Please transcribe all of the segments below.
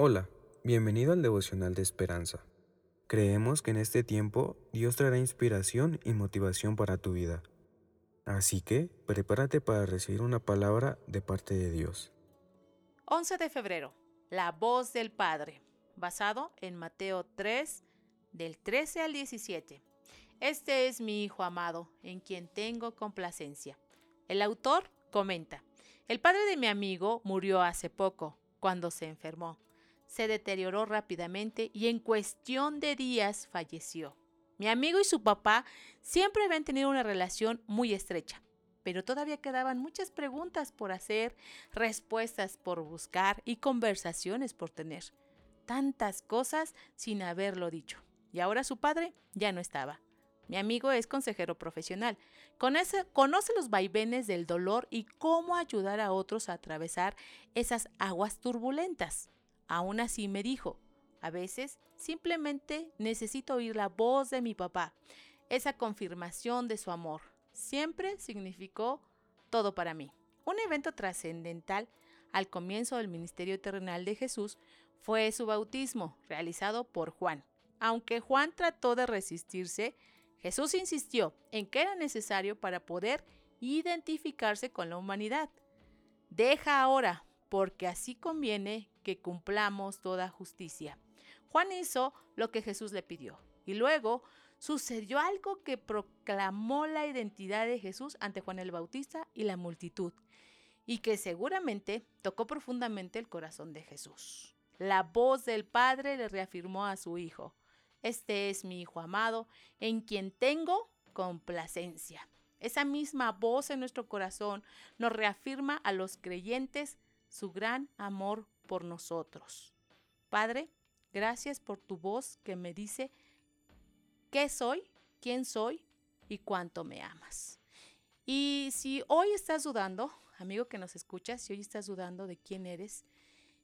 Hola, bienvenido al devocional de esperanza. Creemos que en este tiempo Dios traerá inspiración y motivación para tu vida. Así que prepárate para recibir una palabra de parte de Dios. 11 de febrero, la voz del Padre, basado en Mateo 3, del 13 al 17. Este es mi Hijo amado, en quien tengo complacencia. El autor comenta, el padre de mi amigo murió hace poco, cuando se enfermó se deterioró rápidamente y en cuestión de días falleció. Mi amigo y su papá siempre habían tenido una relación muy estrecha, pero todavía quedaban muchas preguntas por hacer, respuestas por buscar y conversaciones por tener. Tantas cosas sin haberlo dicho. Y ahora su padre ya no estaba. Mi amigo es consejero profesional. Conoce, conoce, los vaivenes del dolor y cómo ayudar a otros a atravesar esas aguas turbulentas. Aún así me dijo, a veces simplemente necesito oír la voz de mi papá, esa confirmación de su amor. Siempre significó todo para mí. Un evento trascendental al comienzo del ministerio terrenal de Jesús fue su bautismo, realizado por Juan. Aunque Juan trató de resistirse, Jesús insistió en que era necesario para poder identificarse con la humanidad. Deja ahora, porque así conviene que cumplamos toda justicia. Juan hizo lo que Jesús le pidió y luego sucedió algo que proclamó la identidad de Jesús ante Juan el Bautista y la multitud y que seguramente tocó profundamente el corazón de Jesús. La voz del Padre le reafirmó a su Hijo, este es mi Hijo amado, en quien tengo complacencia. Esa misma voz en nuestro corazón nos reafirma a los creyentes su gran amor por nosotros. Padre, gracias por tu voz que me dice qué soy, quién soy y cuánto me amas. Y si hoy estás dudando, amigo que nos escuchas, si hoy estás dudando de quién eres,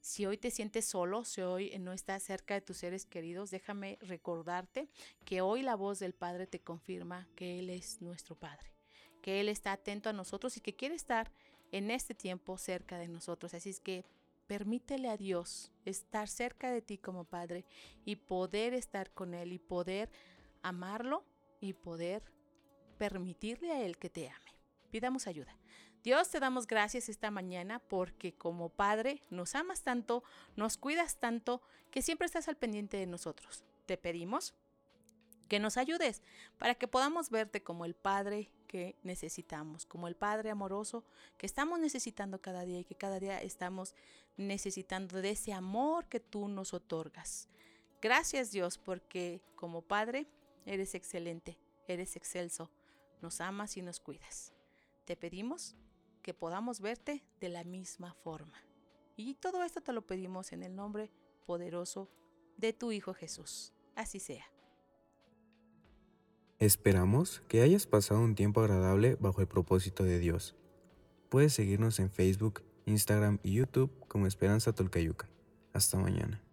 si hoy te sientes solo, si hoy no estás cerca de tus seres queridos, déjame recordarte que hoy la voz del Padre te confirma que Él es nuestro Padre, que Él está atento a nosotros y que quiere estar en este tiempo cerca de nosotros. Así es que permítele a Dios estar cerca de ti como Padre y poder estar con Él y poder amarlo y poder permitirle a Él que te ame. Pidamos ayuda. Dios, te damos gracias esta mañana porque como Padre nos amas tanto, nos cuidas tanto, que siempre estás al pendiente de nosotros. Te pedimos que nos ayudes para que podamos verte como el Padre que necesitamos, como el Padre amoroso que estamos necesitando cada día y que cada día estamos necesitando de ese amor que tú nos otorgas. Gracias Dios porque como Padre eres excelente, eres excelso, nos amas y nos cuidas. Te pedimos que podamos verte de la misma forma. Y todo esto te lo pedimos en el nombre poderoso de tu Hijo Jesús. Así sea. Esperamos que hayas pasado un tiempo agradable bajo el propósito de Dios. Puedes seguirnos en Facebook, Instagram y YouTube como Esperanza Tolcayuca. Hasta mañana.